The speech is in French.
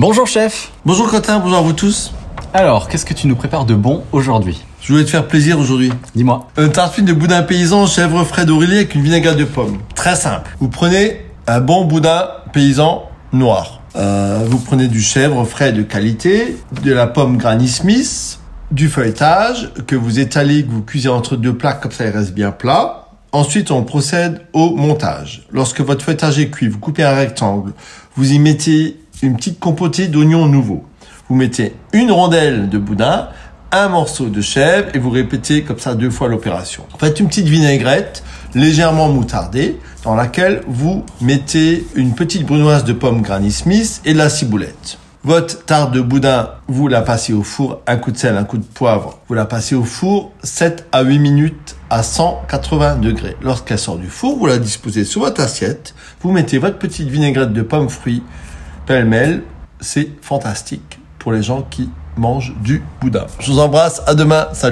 Bonjour chef Bonjour Quentin, bonjour à vous tous. Alors, qu'est-ce que tu nous prépares de bon aujourd'hui? Je voulais te faire plaisir aujourd'hui. Dis-moi. Un tartine de boudin paysan chèvre frais d'Aurélie avec une vinaigrette de pomme. Très simple. Vous prenez un bon boudin paysan noir. Euh, vous prenez du chèvre frais de qualité, de la pomme Granny Smith, du feuilletage que vous étalez, que vous cuisez entre deux plats comme ça il reste bien plat. Ensuite, on procède au montage. Lorsque votre feuilletage est cuit, vous coupez un rectangle. Vous y mettez une petite compotée d'oignons nouveaux. Vous mettez une rondelle de boudin, un morceau de chèvre et vous répétez comme ça deux fois l'opération. Faites une petite vinaigrette légèrement moutardée dans laquelle vous mettez une petite brunoise de pomme Granny Smith et de la ciboulette. Votre tarte de boudin, vous la passez au four, un coup de sel, un coup de poivre, vous la passez au four 7 à 8 minutes à 180 degrés. Lorsqu'elle sort du four, vous la disposez sur votre assiette, vous mettez votre petite vinaigrette de pommes fruits pêle-mêle, c'est fantastique pour les gens qui mangent du boudin. Je vous embrasse, à demain, salut